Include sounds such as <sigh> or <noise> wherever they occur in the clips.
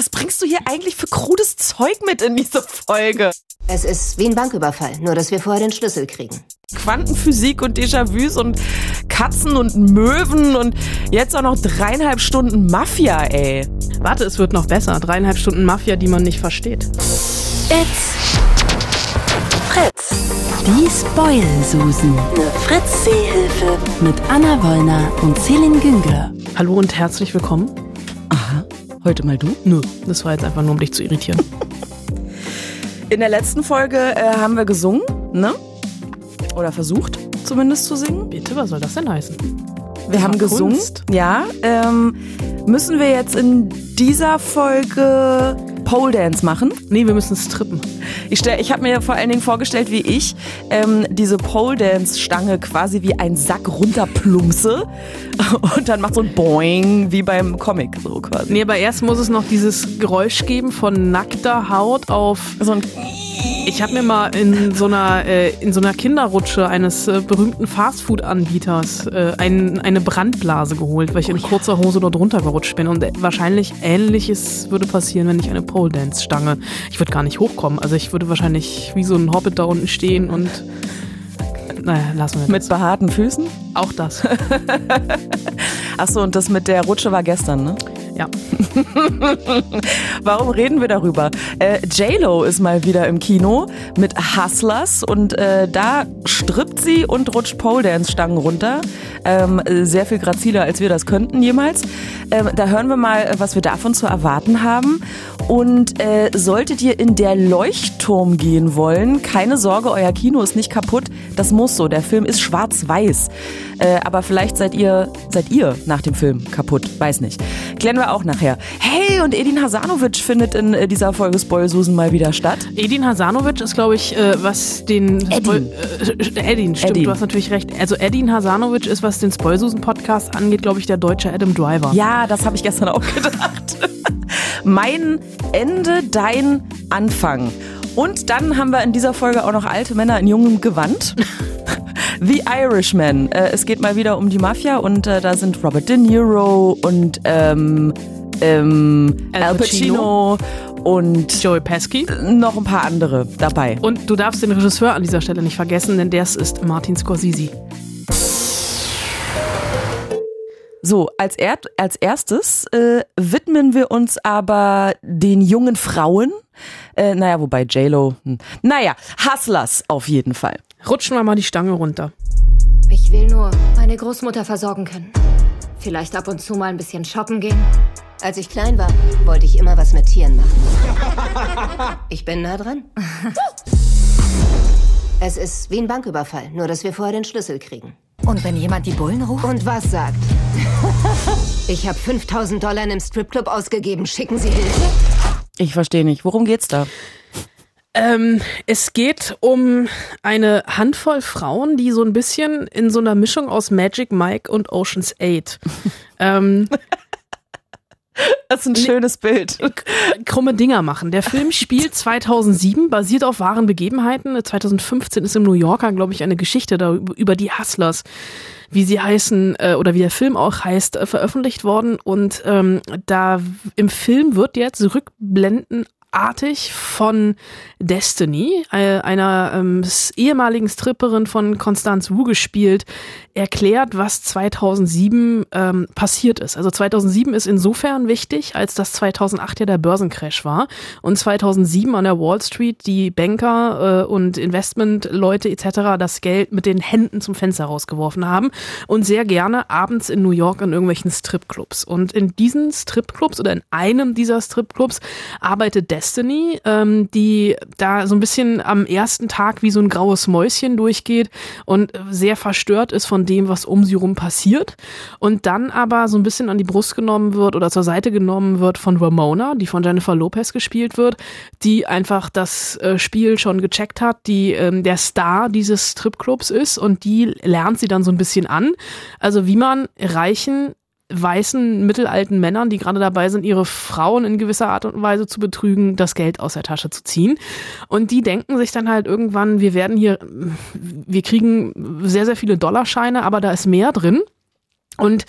was bringst du hier eigentlich für krudes Zeug mit in diese Folge? Es ist wie ein Banküberfall, nur dass wir vorher den Schlüssel kriegen. Quantenphysik und Déjà-vus und Katzen und Möwen und jetzt auch noch dreieinhalb Stunden Mafia, ey. Warte, es wird noch besser. Dreieinhalb Stunden Mafia, die man nicht versteht. It's Fritz. Die Spoil-Susen. Eine Fritz-Seehilfe. Mit Anna Wollner und Celine Güngler. Hallo und herzlich willkommen. Heute mal du? Nö, das war jetzt einfach nur, um dich zu irritieren. In der letzten Folge äh, haben wir gesungen, ne? Oder versucht zumindest zu singen. Bitte, was soll das denn heißen? Wir haben war gesungen. Ja. Ähm, müssen wir jetzt in dieser Folge Pole Dance machen? Nee, wir müssen strippen. Ich, stell- ich habe mir vor allen Dingen vorgestellt, wie ich ähm, diese Pole Dance Stange quasi wie ein Sack runterplumpse <laughs> und dann macht so ein Boing wie beim Comic so quasi. Nee, aber erst muss es noch dieses Geräusch geben von nackter Haut auf. So ein Ich habe mir mal in so einer äh, in so einer Kinderrutsche eines äh, berühmten Fastfood-Anbieters äh, ein, eine Brandblase geholt, weil ich in kurzer Hose dort runtergerutscht bin. Und äh, wahrscheinlich Ähnliches würde passieren, wenn ich eine Pole Dance Stange. Ich würde gar nicht hochkommen. Also ich würde wahrscheinlich wie so ein Hobbit da unten stehen und naja, lassen wir mit das. behaarten Füßen. Auch das. <laughs> Achso, und das mit der Rutsche war gestern, ne? Ja. Warum reden wir darüber? Äh, J-Lo ist mal wieder im Kino mit Hustlers und äh, da strippt sie und rutscht Pole Dance Stangen runter. Ähm, äh, sehr viel graziler, als wir das könnten jemals. Ähm, da hören wir mal, was wir davon zu erwarten haben. Und äh, solltet ihr in der Leuchtturm gehen wollen, keine Sorge, euer Kino ist nicht kaputt. Das muss so. Der Film ist schwarz-weiß. Äh, aber vielleicht seid ihr, seid ihr nach dem Film kaputt. Weiß nicht. Klären wir auch nachher. Hey, und Edin Hasanovic findet in äh, dieser Folge Spoilsusen mal wieder statt. Edin Hasanovic ist, glaube ich, äh, was den Edin. Äh, Edin, stimmt, Edin. du hast natürlich recht. Also Edin Hasanovic ist, was den Spoilsusen-Podcast angeht, glaube ich, der deutsche Adam Driver. Ja, das habe ich gestern auch <laughs> gedacht. mein Ende, dein Anfang. Und dann haben wir in dieser Folge auch noch alte Männer in jungem Gewand. <laughs> The Irishman. Äh, es geht mal wieder um die Mafia und äh, da sind Robert De Niro und ähm, ähm, Al Al Pacino und Joey Pesky. noch ein paar andere dabei. Und du darfst den Regisseur an dieser Stelle nicht vergessen, denn der ist Martin Scorsese. So, als, er, als erstes äh, widmen wir uns aber den jungen Frauen. Äh, naja, wobei J-Lo, hm. naja, Hustlers auf jeden Fall. Rutschen wir mal die Stange runter. Ich will nur meine Großmutter versorgen können. Vielleicht ab und zu mal ein bisschen shoppen gehen. Als ich klein war, wollte ich immer was mit Tieren machen. <laughs> Ich bin nah dran. Es ist wie ein Banküberfall, nur dass wir vorher den Schlüssel kriegen. Und wenn jemand die Bullen ruft? Und was sagt? <laughs> Ich habe 5000 Dollar in einem Stripclub ausgegeben. Schicken Sie Hilfe? Ich verstehe nicht. Worum geht's da? Ähm, es geht um eine Handvoll Frauen, die so ein bisschen in so einer Mischung aus Magic Mike und Ocean's 8 <laughs> ähm, Das ist ein schönes Bild. krumme Dinger machen. Der Film <laughs> spielt 2007, basiert auf wahren Begebenheiten. 2015 ist im New Yorker, glaube ich, eine Geschichte da über die Hustlers, wie sie heißen äh, oder wie der Film auch heißt, äh, veröffentlicht worden. Und ähm, da im Film wird jetzt rückblendenartig von Destiny, äh, einer ähm, ehemaligen Stripperin von Constance Wu gespielt, erklärt, was 2007 ähm, passiert ist. Also 2007 ist insofern wichtig, als das 2008 ja der Börsencrash war und 2007 an der Wall Street die Banker äh, und Investmentleute etc. das Geld mit den Händen zum Fenster rausgeworfen haben und sehr gerne abends in New York in irgendwelchen Stripclubs. Und in diesen Stripclubs oder in einem dieser Stripclubs arbeitet Destiny, ähm, die da so ein bisschen am ersten Tag wie so ein graues Mäuschen durchgeht und sehr verstört ist von dem, was um sie rum passiert. Und dann aber so ein bisschen an die Brust genommen wird oder zur Seite genommen wird von Ramona, die von Jennifer Lopez gespielt wird, die einfach das äh, Spiel schon gecheckt hat, die ähm, der Star dieses Stripclubs ist und die lernt sie dann so ein bisschen an. Also wie man reichen weißen, mittelalten Männern, die gerade dabei sind, ihre Frauen in gewisser Art und Weise zu betrügen, das Geld aus der Tasche zu ziehen. Und die denken sich dann halt irgendwann, wir werden hier, wir kriegen sehr, sehr viele Dollarscheine, aber da ist mehr drin. Und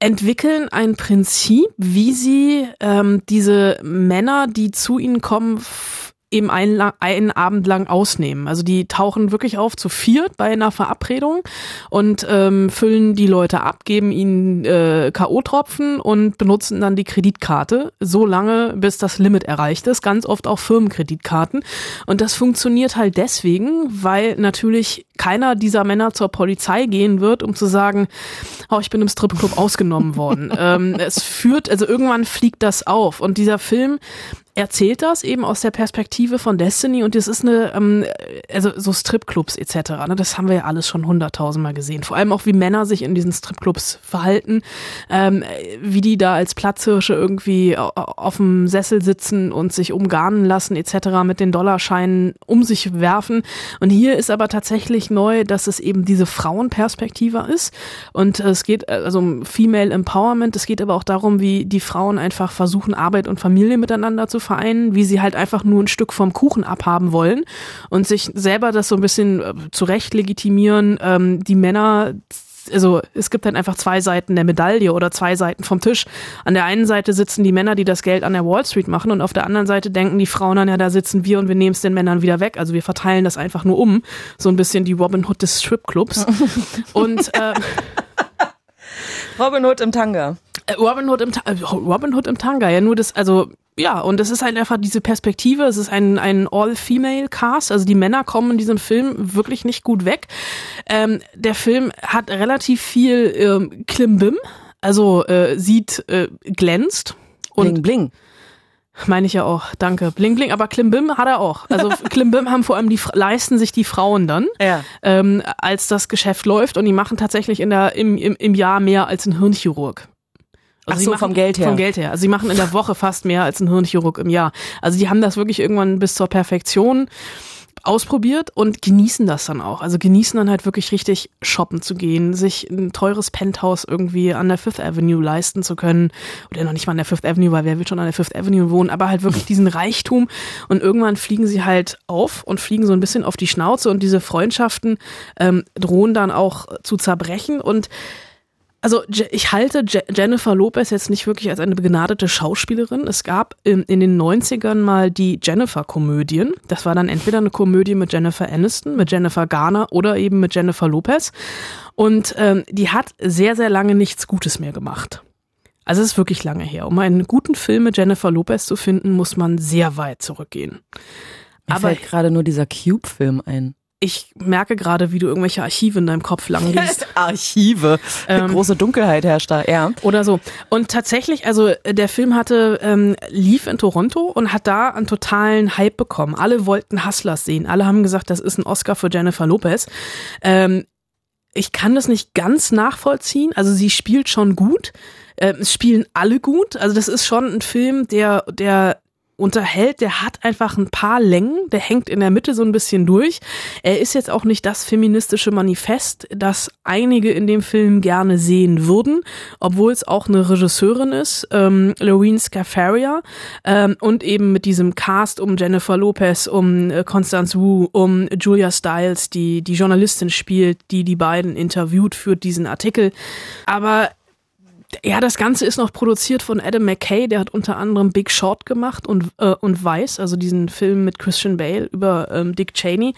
entwickeln ein Prinzip, wie sie ähm, diese Männer, die zu ihnen kommen, eben einen, einen Abend lang ausnehmen. Also die tauchen wirklich auf zu viert bei einer Verabredung und ähm, füllen die Leute ab, geben ihnen äh, K.O.-Tropfen und benutzen dann die Kreditkarte so lange, bis das Limit erreicht ist. Ganz oft auch Firmenkreditkarten. Und das funktioniert halt deswegen, weil natürlich keiner dieser Männer zur Polizei gehen wird, um zu sagen, oh, ich bin im Stripclub ausgenommen worden. <laughs> ähm, es führt, also irgendwann fliegt das auf. Und dieser Film erzählt das eben aus der Perspektive von Destiny und das ist eine, ähm, also so Stripclubs etc. Ne, das haben wir ja alles schon hunderttausendmal gesehen. Vor allem auch, wie Männer sich in diesen Stripclubs verhalten, ähm, wie die da als Platzhirsche irgendwie auf dem Sessel sitzen und sich umgarnen lassen etc. mit den Dollarscheinen um sich werfen. Und hier ist aber tatsächlich neu, dass es eben diese Frauenperspektive ist und es geht also um Female Empowerment. Es geht aber auch darum, wie die Frauen einfach versuchen, Arbeit und Familie miteinander zu Vereinen, wie sie halt einfach nur ein Stück vom Kuchen abhaben wollen und sich selber das so ein bisschen äh, zurecht legitimieren. Ähm, die Männer also es gibt dann einfach zwei Seiten der Medaille oder zwei Seiten vom Tisch. An der einen Seite sitzen die Männer, die das Geld an der Wall Street machen und auf der anderen Seite denken die Frauen dann, ja, da sitzen wir und wir nehmen es den Männern wieder weg. Also wir verteilen das einfach nur um. So ein bisschen die Robin Hood des Stripclubs. <laughs> und äh, Robin Hood im Tanga. Äh, Robin Hood im, Ta Robin Hood im Tanga, ja, nur das, also ja, und es ist halt einfach diese Perspektive, es ist ein, ein All-Female-Cast, also die Männer kommen in diesem Film wirklich nicht gut weg. Ähm, der Film hat relativ viel ähm, Klimbim, also äh, sieht, äh, glänzt. Und bling, bling. Meine ich ja auch, danke. Bling Bling, aber Klimbim hat er auch. Also <laughs> Klimbim haben vor allem die leisten sich die Frauen dann, ja. ähm, als das Geschäft läuft und die machen tatsächlich in der im, im, im Jahr mehr als ein Hirnchirurg. Also Ach so, machen, vom Geld her. Vom Geld her. Also sie machen in der Woche fast mehr als ein Hirnchirurg im Jahr. Also die haben das wirklich irgendwann bis zur Perfektion ausprobiert und genießen das dann auch. Also genießen dann halt wirklich richtig shoppen zu gehen, sich ein teures Penthouse irgendwie an der Fifth Avenue leisten zu können. Oder noch nicht mal an der Fifth Avenue, weil wer will schon an der Fifth Avenue wohnen, aber halt wirklich diesen Reichtum. Und irgendwann fliegen sie halt auf und fliegen so ein bisschen auf die Schnauze und diese Freundschaften ähm, drohen dann auch zu zerbrechen. Und also ich halte Jennifer Lopez jetzt nicht wirklich als eine begnadete Schauspielerin. Es gab in, in den 90ern mal die Jennifer-Komödien. Das war dann entweder eine Komödie mit Jennifer Aniston, mit Jennifer Garner oder eben mit Jennifer Lopez. Und ähm, die hat sehr, sehr lange nichts Gutes mehr gemacht. Also es ist wirklich lange her. Um einen guten Film mit Jennifer Lopez zu finden, muss man sehr weit zurückgehen. Mir Aber fällt gerade nur dieser Cube-Film ein ich merke gerade, wie du irgendwelche Archive in deinem Kopf lang liest. <laughs> Archive. Ähm, große Dunkelheit herrscht da, ja. Oder so. Und tatsächlich, also der Film hatte, ähm, lief in Toronto und hat da einen totalen Hype bekommen. Alle wollten Hustlers sehen. Alle haben gesagt, das ist ein Oscar für Jennifer Lopez. Ähm, ich kann das nicht ganz nachvollziehen. Also sie spielt schon gut. Ähm, es spielen alle gut. Also das ist schon ein Film, der, der unterhält, der hat einfach ein paar Längen, der hängt in der Mitte so ein bisschen durch. Er ist jetzt auch nicht das feministische Manifest, das einige in dem Film gerne sehen würden, obwohl es auch eine Regisseurin ist, ähm, Lorene Scafaria, ähm, und eben mit diesem Cast um Jennifer Lopez, um äh, Constance Wu, um Julia Stiles, die die Journalistin spielt, die die beiden interviewt für diesen Artikel. Aber ja, das Ganze ist noch produziert von Adam McKay, der hat unter anderem Big Short gemacht und, äh, und Vice, also diesen Film mit Christian Bale über ähm, Dick Cheney.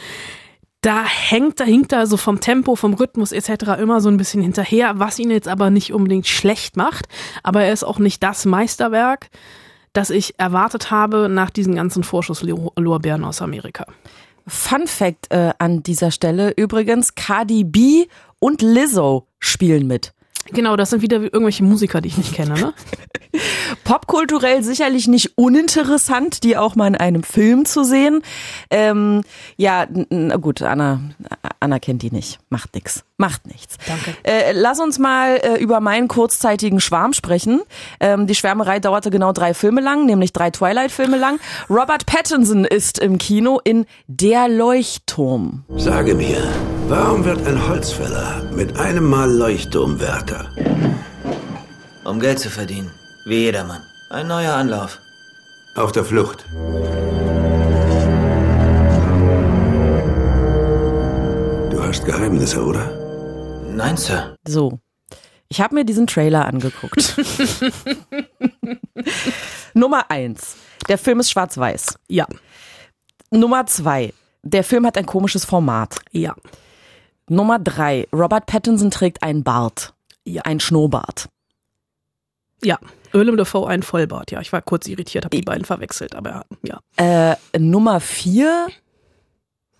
Da hängt, da hinkt er so vom Tempo, vom Rhythmus etc. immer so ein bisschen hinterher, was ihn jetzt aber nicht unbedingt schlecht macht. Aber er ist auch nicht das Meisterwerk, das ich erwartet habe nach diesen ganzen Vorschusslorbeeren aus Amerika. Fun Fact äh, an dieser Stelle übrigens, Cardi B und Lizzo spielen mit. Genau, das sind wieder irgendwelche Musiker, die ich nicht kenne, ne? <laughs> Popkulturell sicherlich nicht uninteressant, die auch mal in einem Film zu sehen. Ähm, ja, na gut, Anna, Anna kennt die nicht. Macht nix. Macht nichts. Danke. Äh, lass uns mal äh, über meinen kurzzeitigen Schwarm sprechen. Ähm, die Schwärmerei dauerte genau drei Filme lang, nämlich drei Twilight-Filme lang. Robert Pattinson ist im Kino in Der Leuchtturm. Sage mir, warum wird ein Holzfäller mit einem Mal Leuchtturmwärter? Um Geld zu verdienen. Wie jedermann. Ein neuer Anlauf. Auf der Flucht. Du hast Geheimnisse, oder? Nein, Sir. So. Ich habe mir diesen Trailer angeguckt. <laughs> Nummer eins. Der Film ist schwarz-weiß. Ja. Nummer zwei. Der Film hat ein komisches Format. Ja. Nummer drei. Robert Pattinson trägt einen Bart. Ja. Ein Schnurrbart. Ja. Willem Dafoe ein Vollbart. Ja, ich war kurz irritiert, habe die beiden verwechselt, aber ja. Äh, Nummer vier.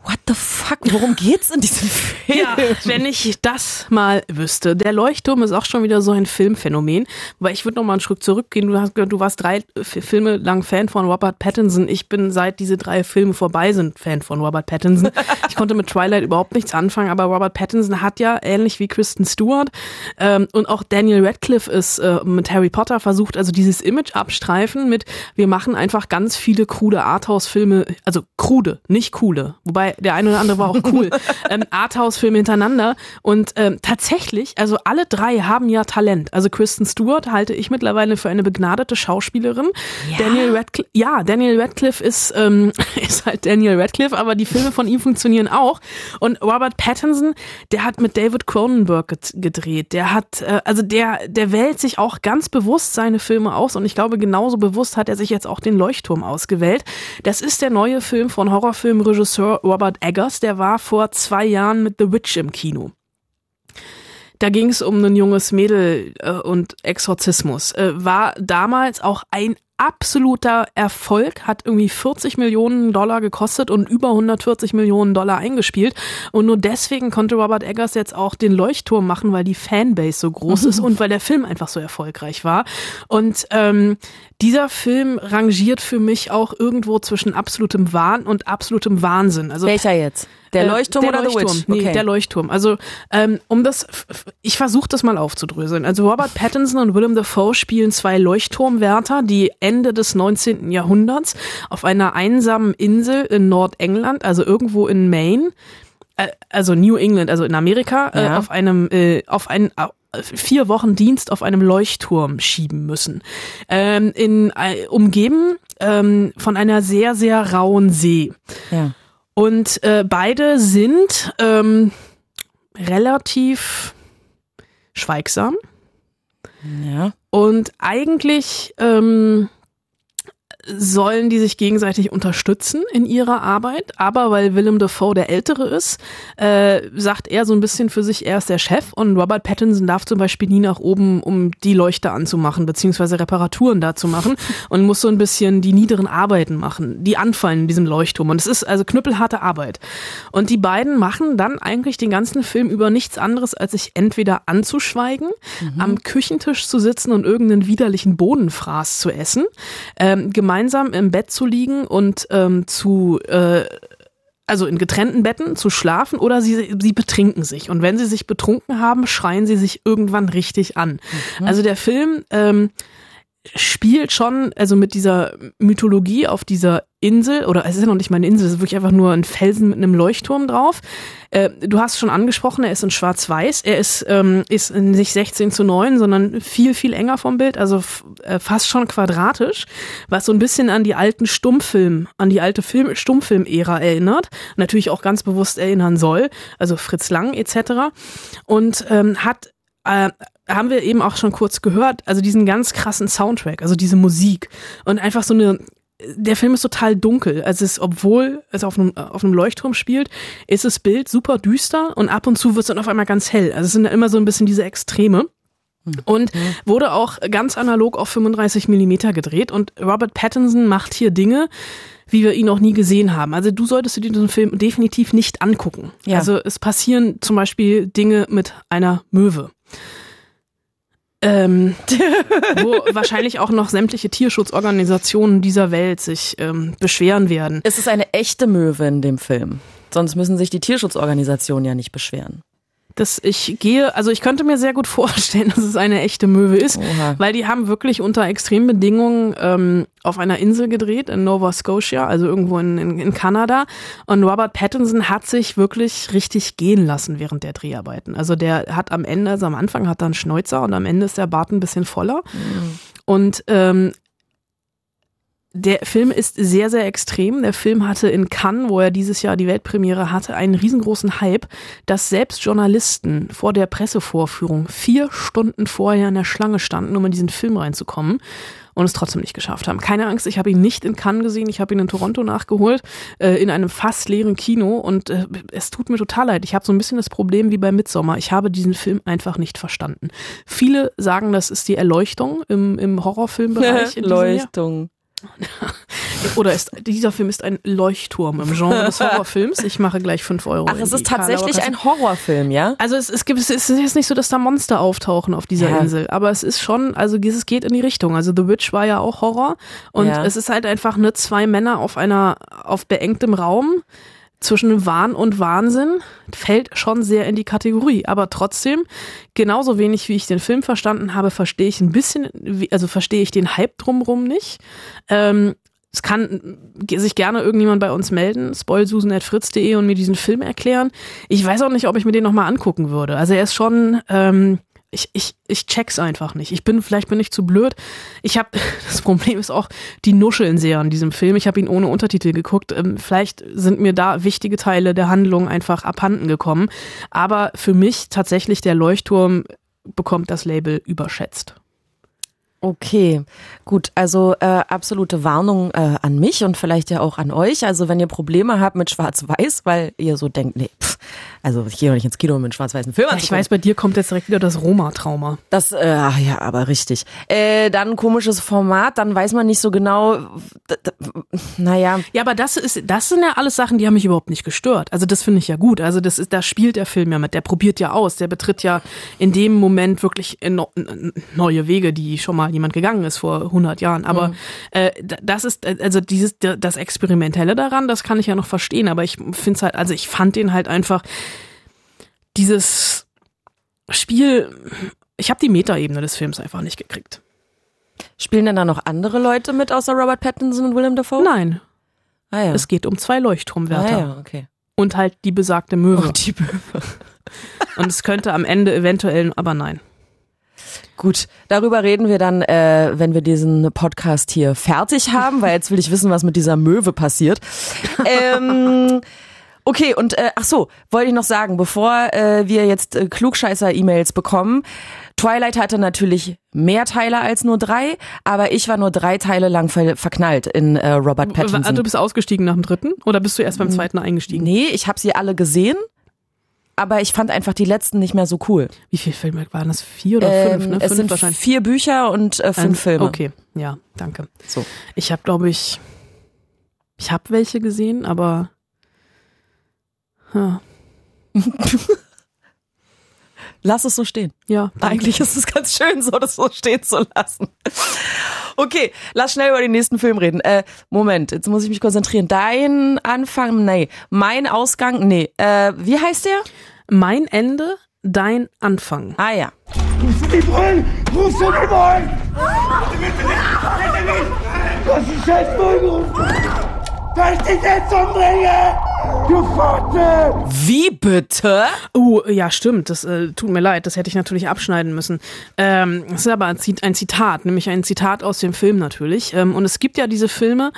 What the fuck? Worum geht's in diesem Film? Ja, wenn ich das mal wüsste. Der Leuchtturm ist auch schon wieder so ein Filmphänomen, weil ich würde noch mal einen Schritt zurückgehen. Du, hast, du warst drei Filme lang Fan von Robert Pattinson. Ich bin seit diese drei Filme vorbei sind Fan von Robert Pattinson. <laughs> Ich konnte mit Twilight überhaupt nichts anfangen, aber Robert Pattinson hat ja ähnlich wie Kristen Stewart ähm, und auch Daniel Radcliffe ist äh, mit Harry Potter versucht, also dieses Image abstreifen mit wir machen einfach ganz viele krude Arthouse-Filme, also krude, nicht coole, wobei der eine oder andere war auch cool. <laughs> ähm, Arthouse-Filme hintereinander. Und ähm, tatsächlich, also alle drei haben ja Talent. Also Kristen Stewart halte ich mittlerweile für eine begnadete Schauspielerin. Ja? Daniel Radcliffe, ja, Daniel Radcliffe ist, ähm, <laughs> ist halt Daniel Radcliffe, aber die Filme von ihm funktionieren auch. Und Robert Pattinson, der hat mit David Cronenberg gedreht. Der hat, äh, also der, der wählt sich auch ganz bewusst seine Filme aus. Und ich glaube, genauso bewusst hat er sich jetzt auch den Leuchtturm ausgewählt. Das ist der neue Film von Horrorfilmregisseur Robert Robert Eggers, der war vor zwei Jahren mit The Witch im Kino. Da ging es um ein junges Mädel äh, und Exorzismus. Äh, war damals auch ein absoluter Erfolg, hat irgendwie 40 Millionen Dollar gekostet und über 140 Millionen Dollar eingespielt. Und nur deswegen konnte Robert Eggers jetzt auch den Leuchtturm machen, weil die Fanbase so groß ist <laughs> und weil der Film einfach so erfolgreich war. Und ähm, dieser Film rangiert für mich auch irgendwo zwischen absolutem Wahn und absolutem Wahnsinn. Also Welcher jetzt? Der äh, Leuchtturm der oder Leuchtturm. The Witch? Nee, der Leuchtturm. Also ähm, um das, ich versuche das mal aufzudröseln. Also Robert Pattinson und Willem Dafoe spielen zwei Leuchtturmwärter, die Ende des 19. Jahrhunderts auf einer einsamen Insel in Nordengland, also irgendwo in Maine, äh, also New England, also in Amerika, äh, Ja. auf einem, äh, auf einen äh, vier Wochen Dienst auf einem Leuchtturm schieben müssen. Ähm, in, äh, umgeben ähm, von einer sehr, sehr rauen See. Ja. Und äh, beide sind ähm, relativ schweigsam Ja. und eigentlich ähm, sollen die sich gegenseitig unterstützen in ihrer Arbeit, aber weil Willem Dafoe der Ältere ist, äh, sagt er so ein bisschen für sich, er ist der Chef und Robert Pattinson darf zum Beispiel nie nach oben, um die Leuchte anzumachen, beziehungsweise Reparaturen da zu machen <laughs> und muss so ein bisschen die niederen Arbeiten machen, die anfallen in diesem Leuchtturm und es ist also knüppelharte Arbeit. Und die beiden machen dann eigentlich den ganzen Film über nichts anderes, als sich entweder anzuschweigen, am Küchentisch zu sitzen und irgendeinen widerlichen Bodenfraß zu essen, ähm, gemeinsam im Bett zu liegen und ähm, zu äh, also in getrennten Betten zu schlafen oder sie, sie betrinken sich. Und wenn sie sich betrunken haben, schreien sie sich irgendwann richtig an. Also der Film ähm, spielt schon, also mit dieser Mythologie auf dieser Insel, oder es ist ja noch nicht mal eine Insel, es ist wirklich einfach nur ein Felsen mit einem Leuchtturm drauf. Äh, du hast schon angesprochen, er ist in Schwarz-Weiß, er ist, ähm, ist nicht 16 zu 9, sondern viel, viel enger vom Bild, also äh, fast schon quadratisch, was so ein bisschen an die alten Stummfilm, an die alte Film, Stummfilm-Ära erinnert, natürlich auch ganz bewusst erinnern soll, also Fritz Lang etc. Und ähm, hat äh, haben wir eben auch schon kurz gehört, also diesen ganz krassen Soundtrack, also diese Musik und einfach so eine der Film ist total dunkel. Also es, obwohl es auf einem, auf einem Leuchtturm spielt, ist das Bild super düster und ab und zu wird es dann auf einmal ganz hell. Also es sind immer so ein bisschen diese Extreme. Und wurde auch ganz analog auf 35 Millimeter gedreht. Und Robert Pattinson macht hier Dinge, wie wir ihn noch nie gesehen haben. Also du solltest dir diesen Film definitiv nicht angucken. Ja. Also es passieren zum Beispiel Dinge mit einer Möwe. Ähm, <laughs> wo wahrscheinlich auch noch sämtliche Tierschutzorganisationen dieser Welt sich ähm, beschweren werden. Es ist eine echte Möwe in dem Film. Sonst müssen sich die Tierschutzorganisationen ja nicht beschweren. Dass ich gehe, also ich könnte mir sehr gut <laughs> vorstellen, dass es eine echte Möwe ist, Oha. weil die haben wirklich unter extremen Bedingungen ähm, auf einer Insel gedreht, in Nova Scotia, also irgendwo in, in, in Kanada. Und Robert Pattinson hat sich wirklich richtig gehen lassen während der Dreharbeiten. Also der hat am Ende, also am Anfang hat er einen Schnäuzer und am Ende ist der Bart ein bisschen voller. Und ähm, der Film ist sehr, sehr extrem. Der Film hatte in Cannes, wo er dieses Jahr die Weltpremiere hatte, einen riesengroßen Hype, dass selbst Journalisten vor der Pressevorführung vier Stunden vorher in der Schlange standen, um in diesen Film reinzukommen. und es trotzdem nicht geschafft haben. Keine Angst, ich habe ihn nicht in Cannes gesehen, ich habe ihn in Toronto nachgeholt, äh, in einem fast leeren Kino und äh, es tut mir total leid. Ich habe so ein bisschen das Problem wie bei Midsommar. Ich habe diesen Film einfach nicht verstanden. Viele sagen, das ist die Erleuchtung im, im Horrorfilmbereich. <laughs> Leuchtung. <laughs> Oder ist, dieser Film ist ein Leuchtturm im Genre des Horrorfilms. Ich mache gleich fünf Euro. Ach, es ist tatsächlich ein Horrorfilm, ja? Also es, es gibt es ist jetzt nicht so, dass da Monster auftauchen auf dieser Ja. Insel, aber es ist schon, also es geht in die Richtung. Also The Witch war ja auch Horror und Ja. es ist halt einfach nur zwei Männer auf einer auf beengtem Raum zwischen Wahn und Wahnsinn fällt schon sehr in die Kategorie, aber trotzdem genauso wenig wie ich den Film verstanden habe, verstehe ich ein bisschen, also verstehe ich den Hype drumrum nicht. Ähm, es kann sich gerne irgendjemand bei uns melden, spoilsusen.fritz.de und mir diesen Film erklären. Ich weiß auch nicht, ob ich mir den nochmal angucken würde. Also er ist schon, ähm, ich, ich, ich check's einfach nicht. Ich bin, vielleicht bin ich zu blöd. Ich habe, <laughs> das Problem ist auch, die nuscheln sehr an diesem Film. Ich habe ihn ohne Untertitel geguckt. Ähm, vielleicht sind mir da wichtige Teile der Handlung einfach abhanden gekommen. Aber für mich tatsächlich der Leuchtturm bekommt das Label überschätzt. Okay, gut. Also äh, absolute Warnung äh, an mich und vielleicht ja auch an euch. Also wenn ihr Probleme habt mit Schwarz-Weiß, weil ihr so denkt, nee, pff, also ich gehe doch nicht ins Kino mit einem schwarz-weißen Film Ich anzugucken. weiß, bei dir kommt jetzt direkt wieder das Roma-Trauma. Das, äh, ja, aber richtig. Äh, dann komisches Format, dann weiß man nicht so genau, naja, Ja, aber das ist, das sind ja alles Sachen, die haben mich überhaupt nicht gestört. Also das finde ich ja gut. Also das ist, da spielt der Film ja mit. Der probiert ja aus. Der betritt ja in dem Moment wirklich no, n- neue Wege, die schon mal jemand gegangen ist vor 100 Jahren. Aber äh, d- das ist, äh, also dieses, das Experimentelle daran, das kann ich ja noch verstehen. Aber ich finde es halt, also ich fand den halt einfach, dieses Spiel, ich habe die Metaebene des Films einfach nicht gekriegt. spielen denn da noch andere Leute mit außer Robert Pattinson und Willem Dafoe? Nein, Ah ja. es geht um zwei ah, Leuchtturmwärter. ja, okay. Und halt die besagte Möwe. Und die Möwe. Und es könnte am Ende eventuell, aber nein. Gut, darüber reden wir dann, äh, wenn wir diesen Podcast hier fertig haben, weil jetzt will ich wissen, was mit dieser Möwe passiert. <laughs> ähm, okay, und äh, ach so, wollte ich noch sagen, bevor äh, wir jetzt äh, Klugscheißer-E-Mails bekommen, Twilight hatte natürlich mehr Teile als nur drei, aber ich war nur drei Teile lang ver verknallt in äh, Robert Ah, Du Pattinson. bist ausgestiegen nach dem dritten oder bist du erst beim zweiten eingestiegen? Nee, ich habe sie alle gesehen, aber ich fand einfach die letzten nicht mehr so cool. Wie viele Filme waren das? Vier oder Ähm, fünf? Ne? es fünf sind wahrscheinlich. vier Bücher und äh, fünf Ähm, Filme. Okay, ja, danke. So. Ich habe, glaube ich, ich habe welche gesehen, aber ja, <laughs> Lass es so stehen. ja danke. Eigentlich ist es ganz schön, so das so stehen zu lassen. Okay, lass schnell über den nächsten Film reden. Äh, Moment, jetzt muss ich mich konzentrieren. Dein Anfang, nee. Mein Ausgang, nee. Äh, wie heißt der? Mein Ende, dein Anfang. Ah ja. Rufst du die bitte nicht! Bitte nicht! Du hast die scheiß Bullen gerufen! Soll ich dich jetzt umbringen? Du Pfote! Wie bitte? Oh, ja, stimmt. Das äh, tut mir leid. Das hätte ich natürlich abschneiden müssen. Ähm, das ist aber ein Zit- ein Zitat, nämlich ein Zitat aus dem Film natürlich. Ähm, und es gibt ja diese Filme,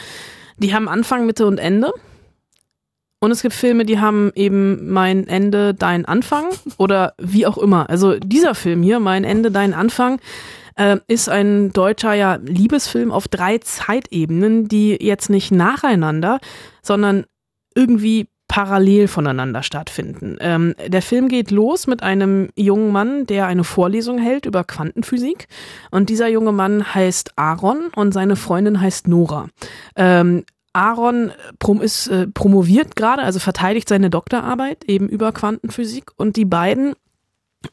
die haben Anfang, Mitte und Ende. Und es gibt Filme, die haben eben mein Ende, dein Anfang <laughs> oder wie auch immer. Also dieser Film hier, mein Ende, dein Anfang, äh, ist ein deutscher ja, Liebesfilm auf drei Zeitebenen, die jetzt nicht nacheinander, sondern irgendwie parallel voneinander stattfinden. Ähm, der Film geht los mit einem jungen Mann, der eine Vorlesung hält über Quantenphysik. Und dieser junge Mann heißt Aaron und seine Freundin heißt Nora. Ähm, Aaron prom ist, äh, promoviert gerade, also verteidigt seine Doktorarbeit eben über Quantenphysik. Und die beiden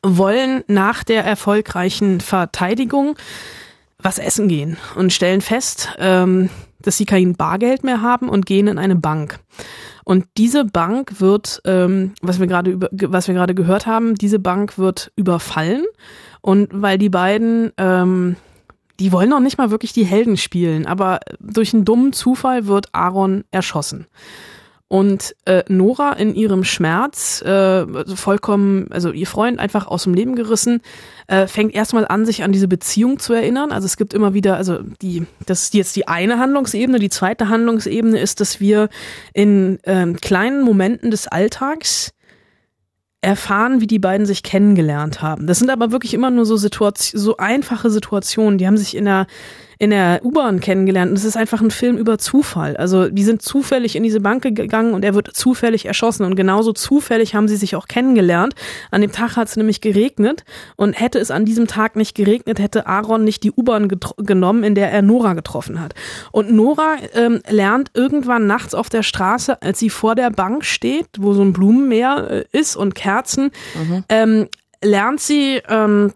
wollen nach der erfolgreichen Verteidigung was essen gehen und stellen fest, ähm, dass sie kein Bargeld mehr haben und gehen in eine Bank. Und diese Bank wird, ähm, was wir gerade über, was wir gerade gehört haben, diese Bank wird überfallen. Und weil die beiden, ähm, die wollen noch nicht mal wirklich die Helden spielen, aber durch einen dummen Zufall wird Aaron erschossen. Und äh, Nora in ihrem Schmerz, äh, vollkommen, also ihr Freund einfach aus dem Leben gerissen, äh, fängt erstmal an, sich an diese Beziehung zu erinnern. Also es gibt immer wieder, also die, das ist jetzt die eine Handlungsebene. Die zweite Handlungsebene ist, dass wir in ähm, kleinen Momenten des Alltags erfahren, wie die beiden sich kennengelernt haben. Das sind aber wirklich immer nur so Situation, so einfache Situationen. Die haben sich in der in der U-Bahn kennengelernt und es ist einfach ein Film über Zufall. Also die sind zufällig in diese Bank gegangen und er wird zufällig erschossen und genauso zufällig haben sie sich auch kennengelernt. An dem Tag hat es nämlich geregnet und hätte es an diesem Tag nicht geregnet, hätte Aaron nicht die U-Bahn genommen, in der er Nora getroffen hat. Und Nora ähm, lernt irgendwann nachts auf der Straße, als sie vor der Bank steht, wo so ein Blumenmeer äh, ist und Kerzen, mhm. ähm, lernt sie ähm,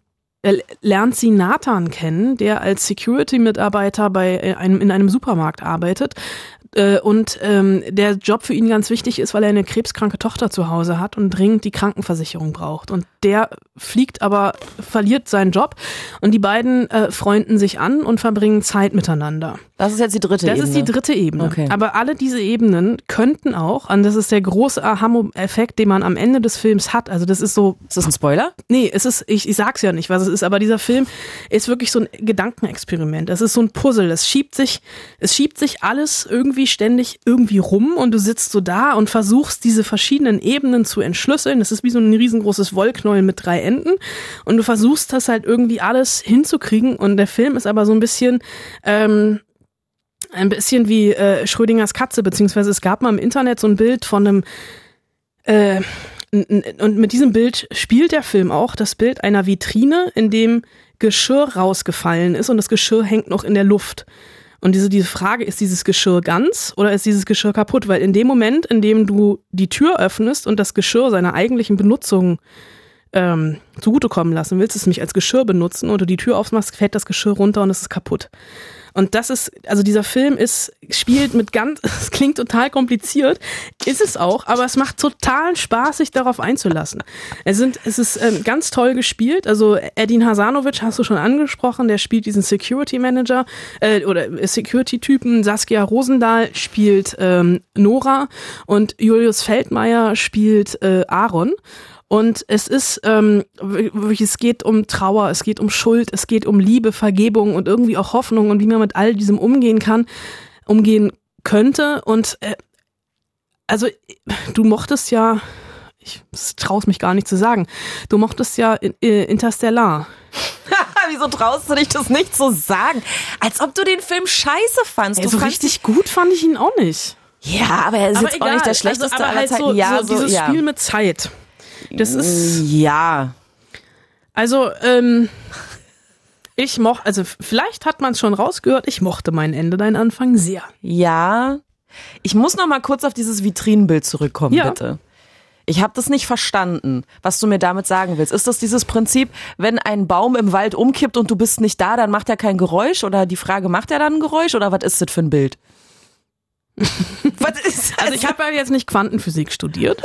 lernt sie Nathan kennen, der als Security-Mitarbeiter bei äh, einem, in einem Supermarkt arbeitet. Äh, und ähm, der Job für ihn ganz wichtig ist, weil er eine krebskranke Tochter zu Hause hat und dringend die Krankenversicherung braucht. Und der fliegt aber, verliert seinen Job und die beiden äh, freunden sich an und verbringen Zeit miteinander. Das ist jetzt die dritte das Ebene. Das ist die dritte Ebene. Okay. Aber alle diese Ebenen könnten auch, und das ist der große Aha-Effekt, den man am Ende des Films hat. Also das ist so. Ist das ein Spoiler? Nee, es ist, ich, ich sag's ja nicht, was es ist, aber dieser Film ist wirklich so ein Gedankenexperiment. Es ist so ein Puzzle. Es schiebt sich, es schiebt sich alles irgendwie ständig irgendwie rum und du sitzt so da und versuchst diese verschiedenen Ebenen zu entschlüsseln. Das ist wie so ein riesengroßes Wollknäuel mit drei Enden und du versuchst das halt irgendwie alles hinzukriegen und der Film ist aber so ein bisschen ähm, ein bisschen wie äh, Schrödingers Katze, beziehungsweise es gab mal im Internet so ein Bild von einem äh, und mit diesem Bild spielt der Film auch das Bild einer Vitrine, in dem Geschirr rausgefallen ist und das Geschirr hängt noch in der Luft. Und diese, diese Frage, ist dieses Geschirr ganz oder ist dieses Geschirr kaputt? Weil in dem Moment, in dem du die Tür öffnest und das Geschirr seiner eigentlichen Benutzung ähm, zugutekommen lassen willst, es mich als Geschirr benutzen und du die Tür aufmachst, fällt das Geschirr runter und es ist kaputt. Und das ist, also dieser Film ist, spielt mit ganz, <laughs> es klingt total kompliziert, ist es auch, aber es macht total Spaß, sich darauf einzulassen. Es sind, es ist ähm, ganz toll gespielt. Also Edin Hasanovic hast du schon angesprochen, der spielt diesen Security Manager äh, oder Security-Typen. Saskia Rosendahl spielt ähm, Nora und Julius Feldmeier spielt äh, Aaron. Und es ist, ähm, es geht um Trauer, es geht um Schuld, es geht um Liebe, Vergebung und irgendwie auch Hoffnung und wie man mit all diesem umgehen kann, umgehen könnte. Und äh, also du mochtest ja, ich traue mich gar nicht zu sagen, du mochtest ja äh, Interstellar. <laughs> Wieso traust du dich das nicht zu sagen? Als ob du den Film scheiße fandst. Ey, so richtig gut fand ich ihn auch nicht. Ja, aber er ist aber jetzt egal. auch nicht der schlechteste also, aber aller halt Zeiten. So, ja, so, so, dieses ja. Spiel mit Zeit. Das ist. Ja. Also, ähm. Ich mochte, also vielleicht hat man es schon rausgehört, ich mochte mein Ende, dein Anfang sehr. Ja. Ich muss noch mal kurz auf dieses Vitrinenbild zurückkommen, Ja. bitte. Ich habe das nicht verstanden, was du mir damit sagen willst. Ist das dieses Prinzip, wenn ein Baum im Wald umkippt und du bist nicht da, dann macht er kein Geräusch? Oder die Frage, macht er dann ein Geräusch? Oder was ist das für ein Bild? <laughs> was ist das? Also ich habe ja jetzt nicht Quantenphysik studiert,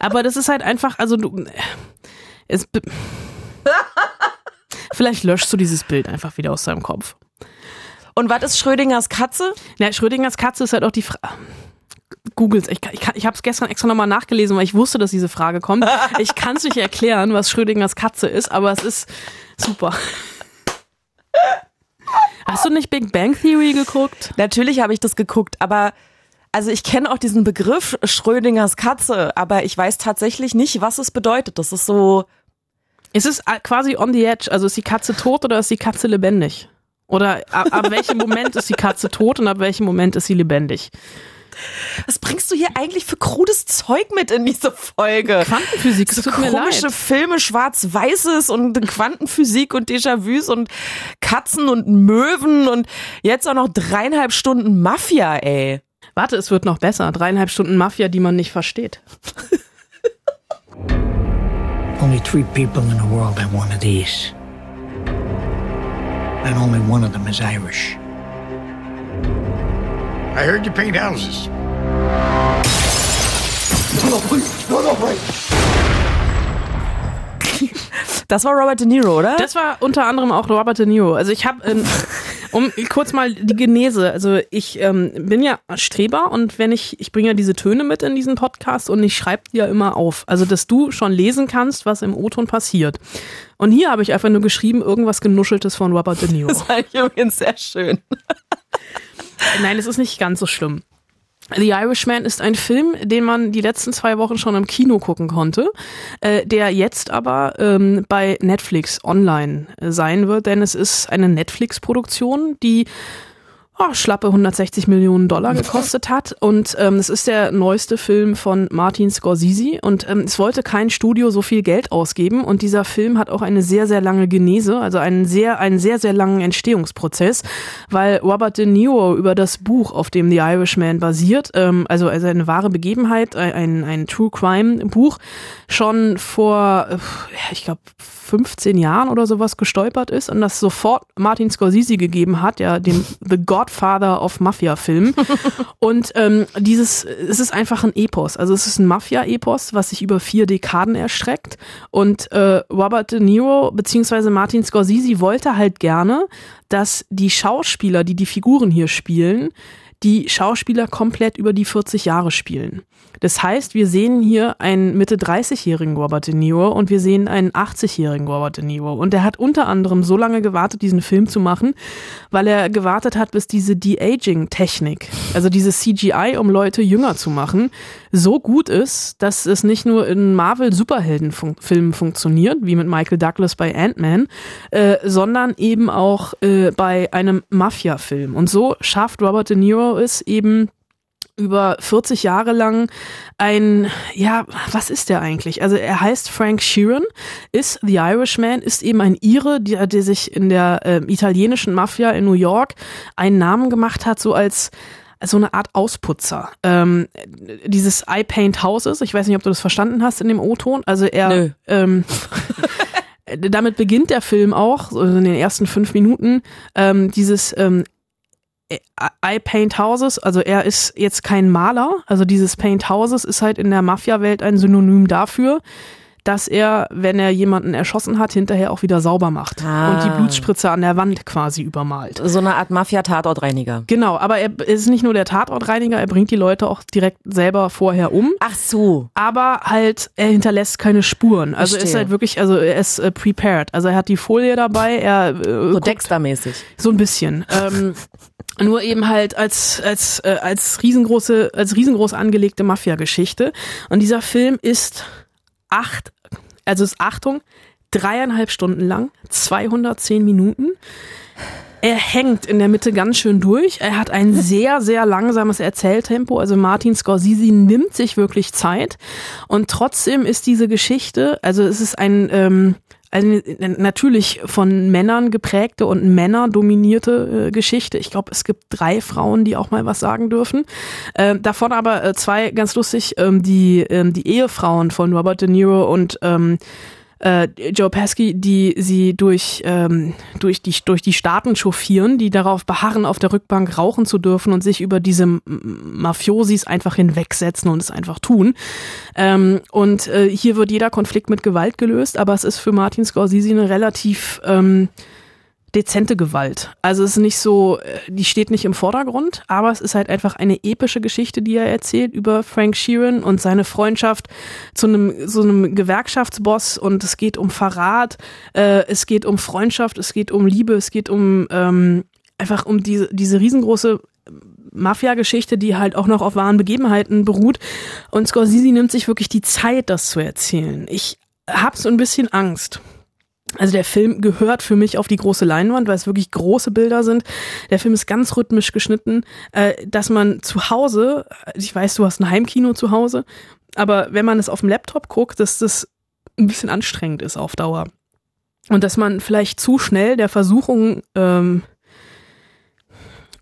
aber das ist halt einfach, also du, es, vielleicht löschst du dieses Bild einfach wieder aus deinem Kopf. Und was ist Schrödingers Katze? Na, Schrödingers Katze ist halt auch die Frage. Googles. Ich, ich, ich habe es gestern extra nochmal nachgelesen, weil ich wusste, dass diese Frage kommt. Ich kann es nicht erklären, was Schrödingers Katze ist, aber es ist super. Hast du nicht Big Bang Theory geguckt? Natürlich habe ich das geguckt, aber also ich kenne auch diesen Begriff Schrödingers Katze, aber ich weiß tatsächlich nicht, was es bedeutet. Das ist so. Es ist äh, quasi on the edge. Also ist die Katze tot oder ist die Katze lebendig? Oder ab, ab welchem <laughs> Moment ist die Katze tot und ab welchem Moment ist sie lebendig? Was bringst du hier eigentlich für krudes Zeug mit in diese Folge? Quantenphysik, so komische leid. Filme, Schwarz-Weißes und Quantenphysik und Déjà-vus und Katzen und Möwen und jetzt auch noch dreieinhalb Stunden Mafia, ey. Warte, es wird noch besser. Dreieinhalb Stunden Mafia, die man nicht versteht. <laughs> Only three people in the world have one of these. And only one of them is Irish. I heard you paint houses. No, no, please. No, no, please. Das war Robert De Niro, oder? Das war unter anderem auch Robert De Niro. Also ich habe, ähm, um kurz mal die Genese, also ich ähm, bin ja Streber und wenn ich, ich bringe ja diese Töne mit in diesen Podcast und ich schreibe die ja immer auf. Also dass du schon lesen kannst, was im O-Ton passiert. Und hier habe ich einfach nur geschrieben, irgendwas Genuscheltes von Robert De Niro. <laughs> Das war übrigens sehr schön. Nein, es ist nicht ganz so schlimm. The Irishman ist ein Film, den man die letzten zwei Wochen schon im Kino gucken konnte, äh, der jetzt aber ähm, bei Netflix online äh, sein wird, denn es ist eine Netflix-Produktion, die oh, schlappe 160 Millionen Dollar gekostet hat. Und ähm, es ist der neueste Film von Martin Scorsese. Und ähm, es wollte kein Studio so viel Geld ausgeben. Und dieser Film hat auch eine sehr, sehr lange Genese, also einen sehr, einen sehr, sehr langen Entstehungsprozess, weil Robert De Niro über das Buch, auf dem The Irishman basiert, ähm, also, also eine wahre Begebenheit, ein, ein True Crime Buch, schon vor, äh, ich glaube, 15 Jahren oder sowas gestolpert ist und das sofort Martin Scorsese gegeben hat, ja, dem The Godfather of Mafia-Filmen. <laughs> und ähm, dieses, es ist einfach ein Epos. Also es ist ein Mafia-Epos, was sich über vier Dekaden erstreckt. Und äh, Robert De Niro beziehungsweise Martin Scorsese wollte halt gerne, dass die Schauspieler, die die Figuren hier spielen, die Schauspieler komplett über die 40 Jahre spielen. Das heißt, wir sehen hier einen Mitte 30-jährigen Robert De Niro und wir sehen einen 80-jährigen Robert De Niro. Und er hat unter anderem so lange gewartet, diesen Film zu machen, weil er gewartet hat, bis diese De-Aging-Technik, also dieses CGI, um Leute jünger zu machen, so gut ist, dass es nicht nur in Marvel-Superhelden-Filmen funktioniert, wie mit Michael Douglas bei Ant-Man, äh, sondern eben auch äh, bei einem Mafia-Film. Und so schafft Robert De Niro es eben, über 40 Jahre lang ein, ja, was ist der eigentlich? Also er heißt Frank Sheeran, ist The Irishman, ist eben ein Ire, der, der sich in der äh, italienischen Mafia in New York einen Namen gemacht hat, so als so eine Art Ausputzer. Ähm, dieses I Paint Houses, ich weiß nicht, ob du das verstanden hast in dem O-Ton. Also er Nö. ähm, <laughs> damit beginnt der Film auch, so in den ersten fünf Minuten, ähm, dieses ähm, I paint houses, also er ist jetzt kein Maler, also dieses paint houses ist halt in der Mafia-Welt ein Synonym dafür, dass er, wenn er jemanden erschossen hat, hinterher auch wieder sauber macht Ah. und die Blutspritze an der Wand quasi übermalt. So eine Art Mafia-Tatortreiniger. Genau, aber er ist nicht nur der Tatortreiniger, er bringt die Leute auch direkt selber vorher um. Ach so. Aber halt, er hinterlässt keine Spuren. Also er ist halt wirklich, also er ist äh, prepared. Also er hat die Folie dabei, er äh, So Dexter-mäßig. so ein bisschen. Ähm, <laughs> nur eben halt als als äh, als riesengroße als riesengroß angelegte Mafia-Geschichte. Und dieser Film ist acht, also ist Achtung, dreieinhalb Stunden lang, 210 Minuten. Er hängt in der Mitte ganz schön durch. Er hat ein sehr, sehr langsames Erzähltempo. Also Martin Scorsese nimmt sich wirklich Zeit. Und trotzdem ist diese Geschichte, also es ist ein, ähm, eine natürlich von Männern geprägte und männerdominierte äh, Geschichte. Ich glaube, es gibt drei Frauen, die auch mal was sagen dürfen. Ähm, davon aber äh, zwei ganz lustig, ähm, die, ähm, die Ehefrauen von Robert De Niro und ähm, äh, Joe Pesci, die sie durch, ähm, durch, die, durch die Staaten chauffieren, die darauf beharren, auf der Rückbank rauchen zu dürfen und sich über diese Mafiosis einfach hinwegsetzen und es einfach tun. Ähm, und äh, hier wird jeder Konflikt mit Gewalt gelöst, aber es ist für Martin Scorsese eine relativ ähm, dezente Gewalt. Also es ist nicht so, äh, die steht nicht im Vordergrund, aber es ist halt einfach eine epische Geschichte, die er erzählt über Frank Sheeran und seine Freundschaft zu einem so einem Gewerkschaftsboss und es geht um Verrat, äh, es geht um Freundschaft, es geht um Liebe, es geht um ähm, einfach um diese diese riesengroße Mafia-Geschichte, die halt auch noch auf wahren Begebenheiten beruht. Und Scorsese nimmt sich wirklich die Zeit, das zu erzählen. Ich hab so ein bisschen Angst. Also der Film gehört für mich auf die große Leinwand, weil es wirklich große Bilder sind. Der Film ist ganz rhythmisch geschnitten, äh, dass man zu Hause, ich weiß, du hast ein Heimkino zu Hause, aber wenn man es auf dem Laptop guckt, dass das ein bisschen anstrengend ist auf Dauer. Und dass man vielleicht zu schnell der Versuchung ähm,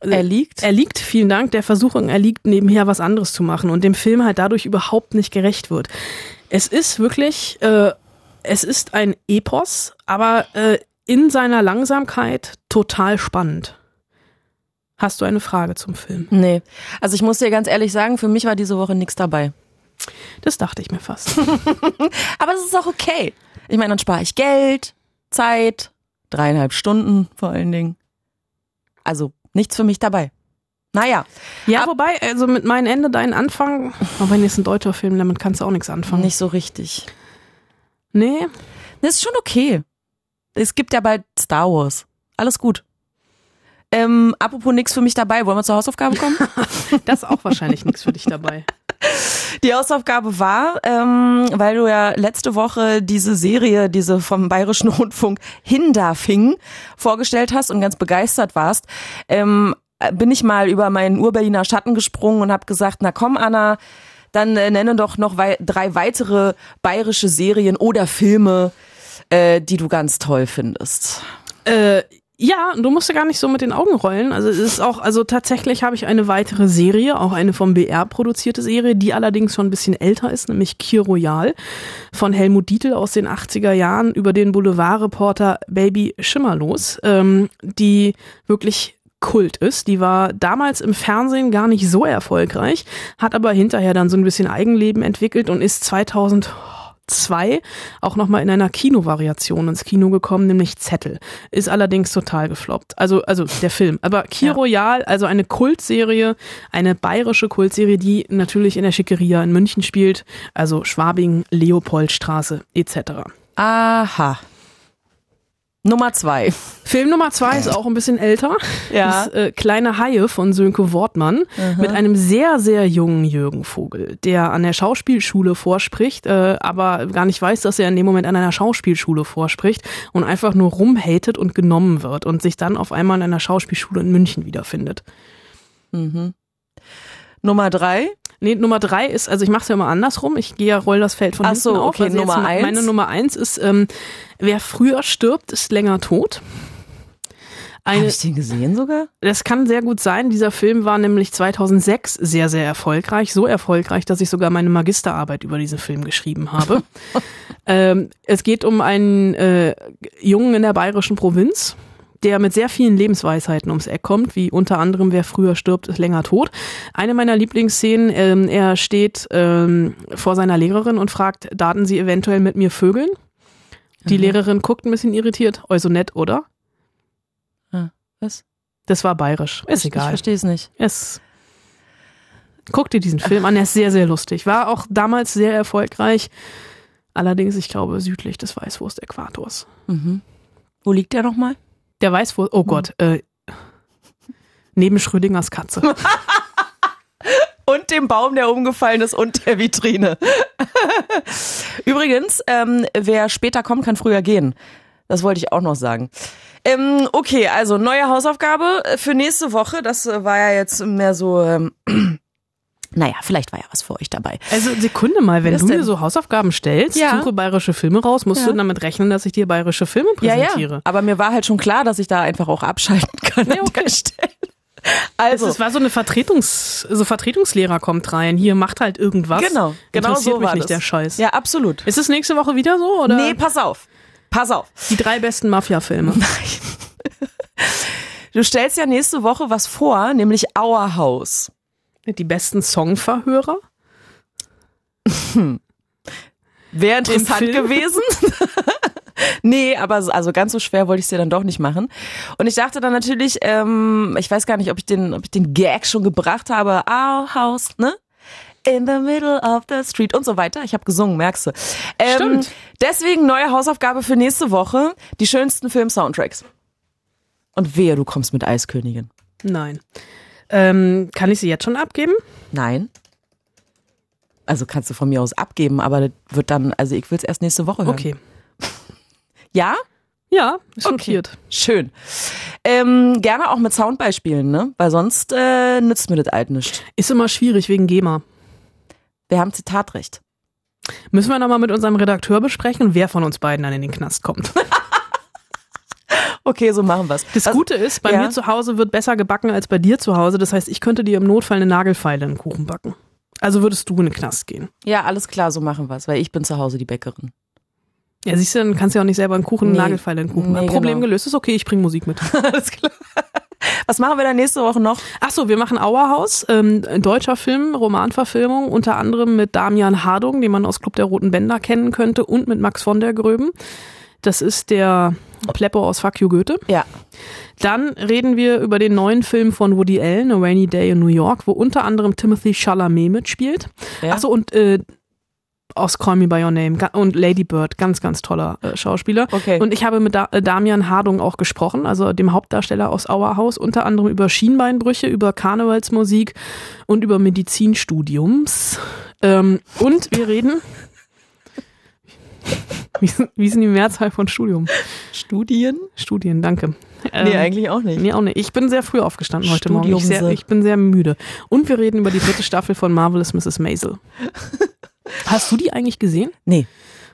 Erliegt? erliegt, vielen Dank, der Versuchung erliegt, nebenher was anderes zu machen und dem Film halt dadurch überhaupt nicht gerecht wird. Es ist wirklich, äh, es ist ein Epos, aber äh, in seiner Langsamkeit total spannend. Hast du eine Frage zum Film? Nee. Also ich muss dir ganz ehrlich sagen, für mich war diese Woche nichts dabei. Das dachte ich mir fast. <laughs> Aber es ist auch okay. Ich meine, dann spare ich Geld, Zeit, dreieinhalb Stunden vor allen Dingen. Also nichts für mich dabei. Naja. Ja, wobei, also mit meinem Ende, dein Anfang, aber wenn es ein deutscher Film, damit kannst du auch nichts anfangen. Nicht so richtig. Nee, Das ist schon okay. Es gibt ja bald Star Wars. Alles gut. Ähm, apropos nix für mich dabei, wollen wir zur Hausaufgabe kommen? <laughs> das ist auch wahrscheinlich nichts für dich dabei. Die Hausaufgabe war, ähm, weil du ja letzte Woche diese Serie, diese vom Bayerischen Rundfunk Hindafing vorgestellt hast und ganz begeistert warst, ähm, bin ich mal über meinen Urberliner Schatten gesprungen und habe gesagt, na komm Anna, dann äh, nenne doch noch wei drei weitere bayerische Serien oder Filme, äh, die du ganz toll findest. Äh, ja, du musst ja gar nicht so mit den Augen rollen. Also es ist auch, also tatsächlich habe ich eine weitere Serie, auch eine vom BR produzierte Serie, die allerdings schon ein bisschen älter ist, nämlich Kir Royal von Helmut Dietl aus den 80er Jahren über den Boulevardreporter Baby Schimmerlos, ähm, die wirklich Kult ist. Die war damals im Fernsehen gar nicht so erfolgreich, hat aber hinterher dann so ein bisschen Eigenleben entwickelt und ist 2000 2 auch nochmal in einer Kinovariation ins Kino gekommen, nämlich Zettel. Ist allerdings total gefloppt. Also, also der Film. Aber ja. Royal, also eine Kultserie, eine bayerische Kultserie, die natürlich in der Schickeria in München spielt, also Schwabing, Leopoldstraße etc. Aha. Nummer zwei. Film Nummer zwei ist auch ein bisschen älter. Ja. Ist, äh, Kleine Haie von Sönke Wortmann mhm. mit einem sehr, sehr jungen Jürgen Vogel, der an der Schauspielschule vorspricht, äh, aber gar nicht weiß, dass er in dem Moment an einer Schauspielschule vorspricht und einfach nur rumhatet und genommen wird und sich dann auf einmal in einer Schauspielschule in München wiederfindet. Mhm. Nummer drei. Nee, Nummer drei ist, also ich mache es ja immer andersrum. Ich gehe ja, roll das Feld von Ach hinten so, auf. okay, Also Nummer eins. Meine Nummer eins ist, ähm, wer früher stirbt, ist länger tot. Habe ich den gesehen sogar? das kann sehr gut sein. Dieser Film war nämlich 2006 sehr, sehr erfolgreich. So erfolgreich, dass ich sogar meine Magisterarbeit über diesen Film geschrieben habe. <laughs> ähm, es geht um einen äh, Jungen in der bayerischen Provinz, der mit sehr vielen Lebensweisheiten ums Eck kommt, wie unter anderem, wer früher stirbt, ist länger tot. Eine meiner Lieblingsszenen, ähm, er steht ähm, vor seiner Lehrerin und fragt, daten Sie eventuell mit mir Vögeln? Die Mhm. Lehrerin guckt ein bisschen irritiert, also nett, oder? Was? Das war bayerisch. Ist Ich egal. verstehe es nicht. Es Guck dir diesen Film an, er ist sehr, sehr lustig. War auch damals sehr erfolgreich. Allerdings, ich glaube, südlich des Weißwurst-Äquators. Mhm. Wo liegt der nochmal? Der Weißwurst, oh Gott, äh, neben Schrödingers Katze. <laughs> Und dem Baum, der umgefallen ist und der Vitrine. <laughs> Übrigens, ähm, wer später kommt, kann früher gehen. Das wollte ich auch noch sagen. Ähm, okay, also neue Hausaufgabe für nächste Woche. Das äh, war ja jetzt mehr so. Ähm, naja, vielleicht war ja was für euch dabei. Also Sekunde mal, wenn du denn? mir so Hausaufgaben stellst, Ja. suche bayerische Filme raus, musst Ja. du damit rechnen, dass ich dir bayerische Filme Ja, präsentiere. ja. Aber mir war halt schon klar, dass ich da einfach auch abschalten kann Ja, okay. Also, es war so eine Vertretungs, so Vertretungslehrer kommt rein, hier macht halt irgendwas. genau, genau Interessiert so mich war nicht das. der Scheiß. Ja, absolut. Ist es nächste Woche wieder so oder? Nee, pass auf. Pass auf. Die drei besten Mafia-Filme. <laughs> Du stellst ja nächste Woche was vor, nämlich Our House. Die besten Songverhörer? Wäre interessant gewesen. <laughs> nee, aber so- also ganz so schwer wollte ich es dir dann doch nicht machen. Und ich dachte dann natürlich, ähm, ich weiß gar nicht, ob ich den, ob ich den Gag schon gebracht habe. Our House, ne? In the middle of the street und so weiter. Ich habe gesungen, merkst du. Ähm, Stimmt. Deswegen neue Hausaufgabe für nächste Woche. Die schönsten Film-Soundtracks. Und wehe, du kommst mit Eiskönigin. Nein. Ähm, kann ich sie jetzt schon abgeben? Nein. Also kannst du von mir aus abgeben, aber das wird dann, also ich will es erst nächste Woche hören. Okay. <laughs> Ja? Ja, ist Okay. Schön. Ähm, gerne auch mit Soundbeispielen, ne? Weil sonst äh, nützt mir das alt nicht. Ist immer schwierig wegen GEMA. Wir haben Zitatrecht. Müssen wir nochmal mit unserem Redakteur besprechen, wer von uns beiden dann in den Knast kommt. <laughs> Okay, so machen wir's. Das Was- Gute ist, bei ja. mir zu Hause wird besser gebacken als bei dir zu Hause. Das heißt, ich könnte dir im Notfall eine Nagelfeile in den Kuchen backen. Also würdest du in den Knast gehen. Ja, alles klar, so machen wir's, weil ich bin zu Hause die Bäckerin. Ja, siehst du, dann kannst du ja auch nicht selber einen Kuchen, Nee. Nagelfeile in den Kuchen Nee, backen. Problem genau. gelöst. Ist okay, ich bringe Musik mit. <laughs> alles klar. Was machen wir dann nächste Woche noch? Ach so, wir machen Auerhaus, ähm, deutscher Film, Romanverfilmung, unter anderem mit Damian Hardung, den man aus Club der Roten Bänder kennen könnte, und mit Max von der Gröben. Das ist der Pleppo aus Fuck You Goethe. Ja. Dann reden wir über den neuen Film von Woody Allen, A Rainy Day in New York, wo unter anderem Timothy Chalamet mitspielt. Ja. Ach so, und äh, aus Call Me By Your Name und Lady Bird, ganz, ganz toller äh, Schauspieler. Okay. Und ich habe mit da äh, Damian Hardung auch gesprochen, also dem Hauptdarsteller aus Auerhaus, unter anderem über Schienbeinbrüche, über Karnevalsmusik und über Medizinstudiums. Ähm, und wir reden. <laughs> Wie wie denn die Mehrzahl von Studium? Studien? Studien, danke. Nee, Ähm, eigentlich auch nicht. Nee, auch nicht. Ich bin sehr früh aufgestanden heute Morgen. Ich, sehr, ich bin sehr müde. Und wir reden über die dritte Staffel von Marvelous Mrs. Maisel. <laughs> Hast du die eigentlich gesehen? Nee.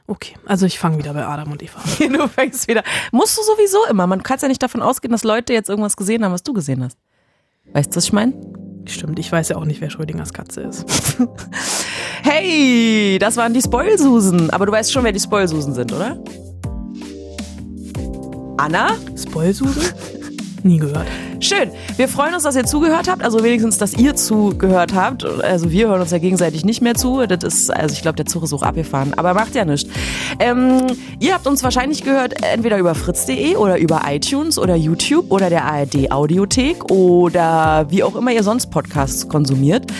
Okay, also ich fange wieder bei Adam und Eva an. <laughs> Du fängst wieder. Musst du sowieso immer. Man kann ja nicht davon ausgehen, dass Leute jetzt irgendwas gesehen haben, was du gesehen hast. Weißt du, was ich meine? Stimmt, ich weiß ja auch nicht, wer Schrödingers Katze ist. <laughs> Hey, das waren die Spoilsusen. Aber du weißt schon, wer die Spoilsusen sind, oder? Anna? Spoilsusen? Nie gehört. Schön. Wir freuen uns, dass ihr zugehört habt. Also wenigstens, dass ihr zugehört habt. Also wir hören uns ja gegenseitig nicht mehr zu. Das ist, also ich glaube, der Zug ist auch abgefahren. Aber macht ja nichts. Ähm, ihr habt uns wahrscheinlich gehört, entweder über fritz.de oder über iTunes oder YouTube oder der ARD Audiothek oder wie auch immer ihr sonst Podcasts konsumiert.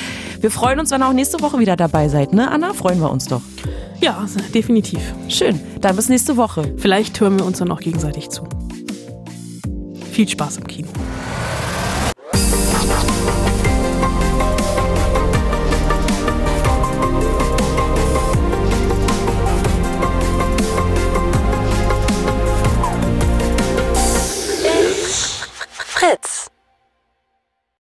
Wir freuen uns, wenn ihr auch nächste Woche wieder dabei seid, ne, Anna? Freuen wir uns doch. Ja, definitiv. Schön. Dann bis nächste Woche. Vielleicht hören wir uns dann auch gegenseitig zu. Viel Spaß im Kino. Fritz.